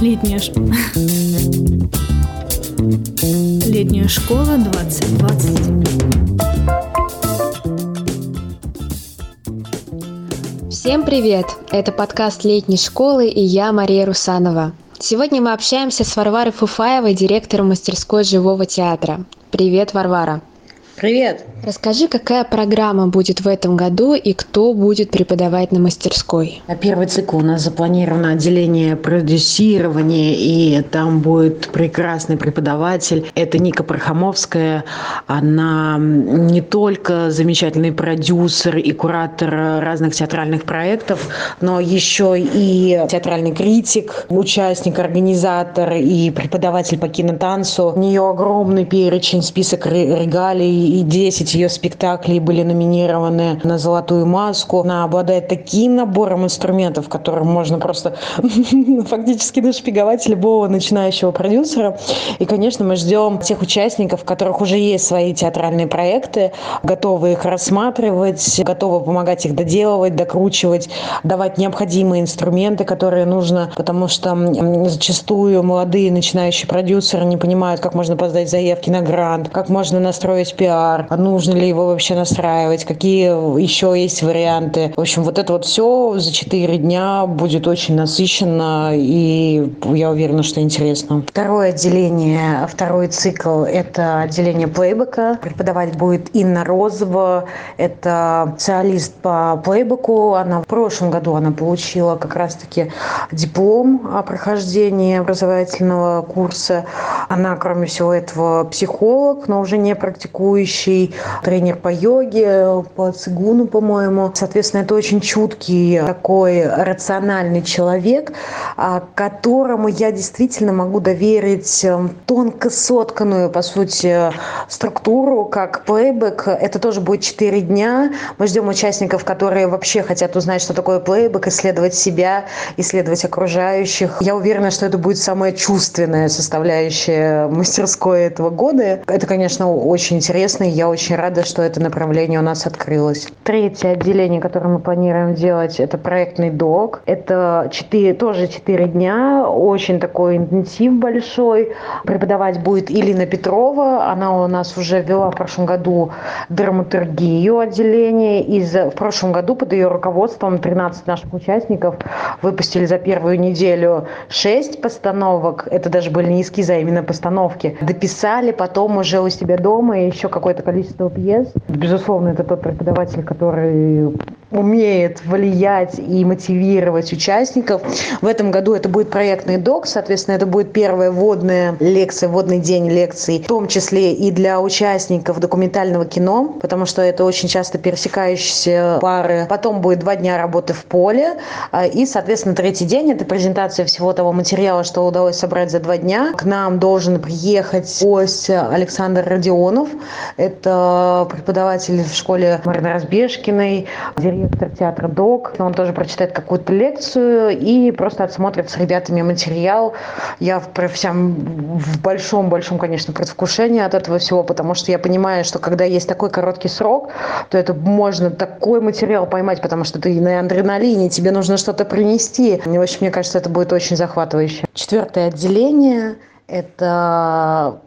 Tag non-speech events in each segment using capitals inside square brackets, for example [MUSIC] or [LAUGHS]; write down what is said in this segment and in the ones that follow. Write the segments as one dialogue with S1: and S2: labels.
S1: Летняя, ш... [LAUGHS] Летняя школа 2020.
S2: Всем привет! Это подкаст летней школы и я, Мария Русанова. Сегодня мы общаемся с Варварой Фуфаевой, директором мастерской живого театра. Привет, Варвара!
S3: Привет!
S2: Расскажи, какая программа будет в этом году и кто будет преподавать на мастерской?
S3: На первый цикл у нас запланировано отделение продюсирования, и там будет прекрасный преподаватель. Это Ника Пархамовская. Она не только замечательный продюсер и куратор разных театральных проектов, но еще и театральный критик, участник, организатор и преподаватель по кинотанцу. У нее огромный перечень, список регалий и 10 ее спектаклей были номинированы на «Золотую маску». Она обладает таким набором инструментов, которым можно просто [LAUGHS] фактически нашпиговать любого начинающего продюсера. И, конечно, мы ждем тех участников, у которых уже есть свои театральные проекты, готовы их рассматривать, готовы помогать их доделывать, докручивать, давать необходимые инструменты, которые нужно, потому что зачастую молодые начинающие продюсеры не понимают, как можно подать заявки на грант, как можно настроить пиар, нужно ли его вообще настраивать, какие еще есть варианты. В общем, вот это вот все за 4 дня будет очень насыщенно и я уверена, что интересно. Второе отделение, второй цикл – это отделение плейбека. Преподавать будет Инна Розова. Это специалист по плейбеку. Она в прошлом году она получила как раз-таки диплом о прохождении образовательного курса. Она, кроме всего этого, психолог, но уже не практикующий, тренер по йоге, по цигуну, по-моему. Соответственно, это очень чуткий такой рациональный человек, а, которому я действительно могу доверить эм, тонко сотканную, по сути, структуру, как плейбэк. Это тоже будет 4 дня. Мы ждем участников, которые вообще хотят узнать, что такое плейбэк, исследовать себя, исследовать окружающих. Я уверена, что это будет самая чувственная составляющая мастерской этого года. Это, конечно, очень интересно, и я очень рада, что это направление у нас открылось. Третье отделение, которое мы планируем делать, это проектный док. Это 4, тоже 4 дня, очень такой интенсив большой. Преподавать будет Илина Петрова. Она у нас уже вела в прошлом году драматургию отделения. И в прошлом году под ее руководством 13 наших участников выпустили за первую неделю 6 постановок. Это даже были не эскизы, а именно постановки. Дописали потом уже у себя дома еще какое-то количество пьес. Безусловно, это тот преподаватель, который умеет влиять и мотивировать участников. В этом году это будет проектный док, соответственно, это будет первая вводная лекция, вводный день лекций, в том числе и для участников документального кино, потому что это очень часто пересекающиеся пары. Потом будет два дня работы в поле, а, и, соответственно, третий день – это презентация всего того материала, что удалось собрать за два дня. К нам должен приехать гость Александр Родионов. Это преподаватель в школе Марины Разбежкиной, директор директор театра ДОК. Он тоже прочитает какую-то лекцию и просто отсмотрит с ребятами материал. Я всем в большом-большом, конечно, предвкушении от этого всего, потому что я понимаю, что когда есть такой короткий срок, то это можно такой материал поймать, потому что ты на адреналине, тебе нужно что-то принести. И, в общем, мне кажется, это будет очень захватывающе. Четвертое отделение – это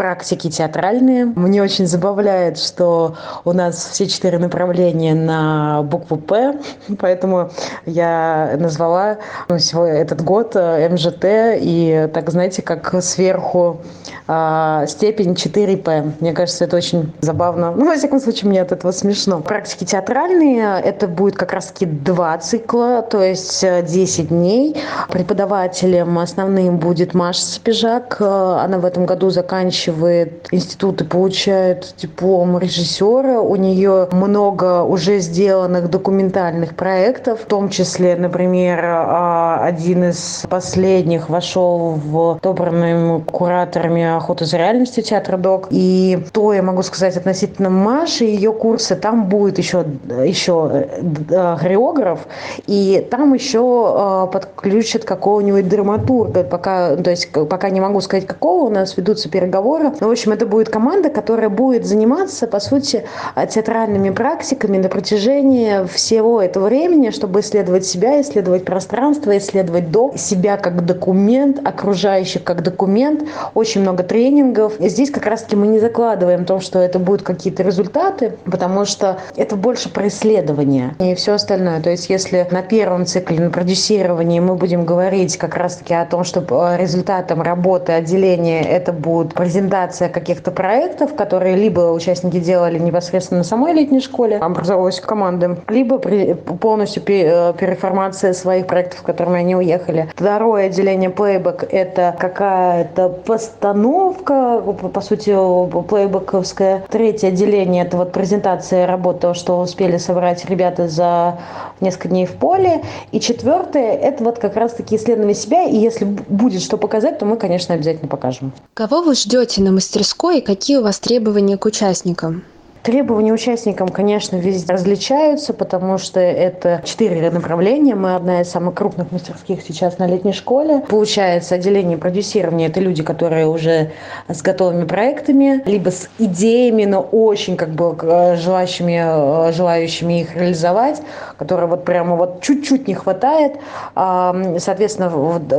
S3: практики театральные. Мне очень забавляет, что у нас все четыре направления на букву «П», поэтому я назвала ну, этот год э, МЖТ, и так, знаете, как сверху э, степень 4П. Мне кажется, это очень забавно. Ну, во всяком случае, мне от этого смешно. Практики театральные, это будет как раз-таки два цикла, то есть 10 э, дней. Преподавателем основным будет Маша Спижак. Она в этом году заканчивает заканчивает институт и получает диплом режиссера. У нее много уже сделанных документальных проектов, в том числе, например, а, один из последних вошел в отобранными кураторами охоты за реальностью театра ДОК. И то я могу сказать относительно Маши, ее курсы, там будет еще, еще э, хореограф, и там еще э, подключат какого-нибудь драматурга. Пока, то есть, пока не могу сказать, какого у нас ведутся переговоры, скоро. Ну, в общем, это будет команда, которая будет заниматься, по сути, театральными практиками на протяжении всего этого времени, чтобы исследовать себя, исследовать пространство, исследовать до себя как документ, окружающих как документ. Очень много тренингов. И здесь как раз-таки мы не закладываем то, что это будут какие-то результаты, потому что это больше про исследование и все остальное. То есть если на первом цикле, на продюсировании мы будем говорить как раз-таки о том, что результатом работы отделения это будет презентация каких-то проектов, которые либо участники делали непосредственно на самой летней школе, образовалась команды, либо полностью э, переформация своих проектов, в которыми они уехали. Второе отделение плейбэк – это какая-то постановка, по сути, плейбэковская. Третье отделение – это вот презентация работы, что успели собрать ребята за несколько дней в поле. И четвертое – это вот как раз-таки исследование себя. И если будет что показать, то мы, конечно, обязательно покажем.
S2: Кого вы ждете на мастерской какие у вас требования к участникам?
S3: Требования участникам, конечно, везде различаются, потому что это четыре направления. Мы одна из самых крупных мастерских сейчас на летней школе. Получается, отделение продюсирования – это люди, которые уже с готовыми проектами, либо с идеями, но очень как бы желающими, желающими их реализовать, которые вот прямо вот чуть-чуть не хватает. Соответственно,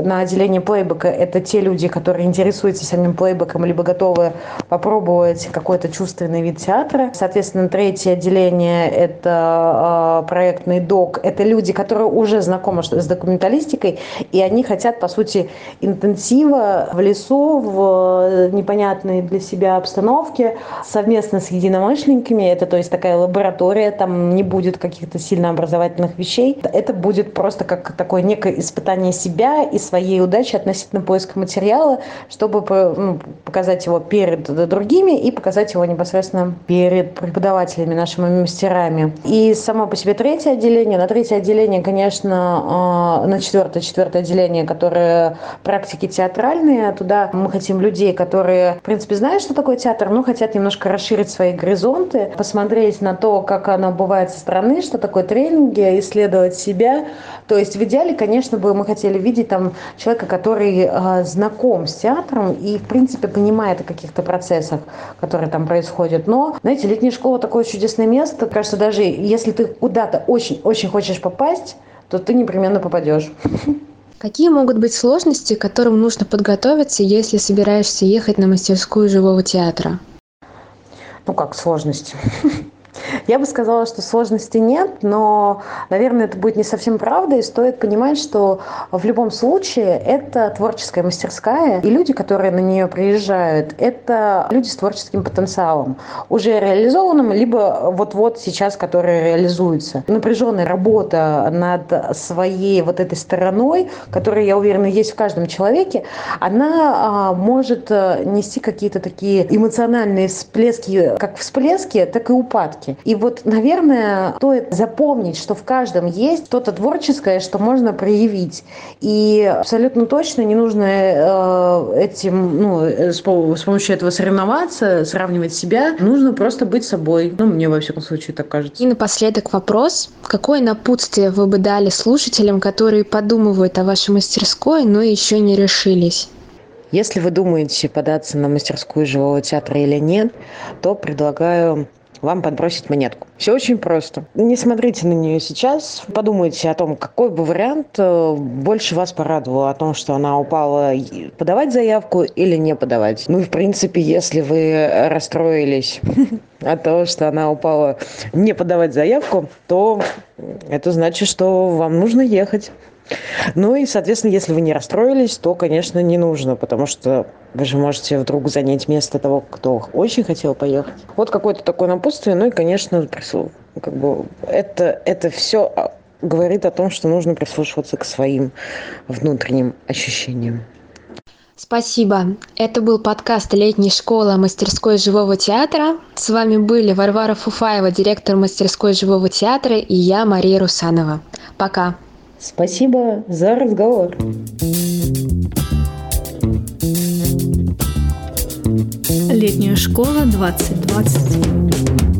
S3: на отделении плейбека – это те люди, которые интересуются самим плейбеком, либо готовы попробовать какой-то чувственный вид театра. Соответственно, третье отделение – это э, проектный док. Это люди, которые уже знакомы с документалистикой, и они хотят, по сути, интенсива в лесу, в э, непонятной для себя обстановке, совместно с единомышленниками. Это, то есть, такая лаборатория, там не будет каких-то сильно образовательных вещей. Это будет просто как такое некое испытание себя и своей удачи относительно поиска материала, чтобы ну, показать его перед другими и показать его непосредственно перед преподавателями, нашими мастерами. И само по себе третье отделение. На третье отделение, конечно, а, на четвертое, четвертое отделение, которое практики театральные. Туда мы хотим людей, которые, в принципе, знают, что такое театр, но хотят немножко расширить свои горизонты, посмотреть на то, как оно бывает со стороны, что такое тренинги, исследовать себя. То есть в идеале, конечно, бы мы хотели видеть там человека, который э, знаком с театром и, в принципе, понимает о каких-то процессах, которые там происходят. Но, знаете, летняя школа такое чудесное место. Кажется, даже если ты куда-то очень-очень хочешь попасть, то ты непременно попадешь.
S2: Какие могут быть сложности, к которым нужно подготовиться, если собираешься ехать на мастерскую живого театра?
S3: Ну как сложности? Я бы сказала, что сложностей нет, но, наверное, это будет не совсем правда, и стоит понимать, что в любом случае это творческая мастерская, и люди, которые на нее приезжают, это люди с творческим потенциалом, уже реализованным, либо вот-вот сейчас, которые реализуются. Напряженная работа над своей вот этой стороной, которая, я уверена, есть в каждом человеке, она а, может э, нести какие-то такие эмоциональные всплески, как всплески, так и упадки. И вот, наверное, стоит запомнить, что в каждом есть что-то творческое, что можно проявить. И абсолютно точно не нужно э, этим, ну, э, с, с помощью этого соревноваться, сравнивать себя. Нужно просто быть собой. Ну, мне, во всяком случае, так кажется.
S2: И напоследок вопрос. Какое напутствие вы бы дали слушателям, которые подумывают о вашей мастерской, но еще не решились?
S3: Если вы думаете податься на мастерскую живого театра или нет, то предлагаю вам подбросить монетку. Все очень просто. Не смотрите на нее сейчас, подумайте о том, какой бы вариант э, больше вас порадовал, о том, что она упала, подавать заявку или не подавать. Ну и в принципе, если вы расстроились от того, что она упала, не подавать заявку, то это значит, что вам нужно ехать. Ну и, соответственно, если вы не расстроились, то, конечно, не нужно, потому что вы же можете вдруг занять место того, кто очень хотел поехать. Вот какое-то такое напутствие. Ну и, конечно, как бы это, это все а, говорит о том, что нужно прислушиваться к своим внутренним ощущениям.
S2: Спасибо. Это был подкаст «Летней школы мастерской живого театра». С вами были Варвара Фуфаева, директор мастерской живого театра, и я, Мария Русанова. Пока.
S3: Спасибо за разговор.
S1: Летняя школа 2020.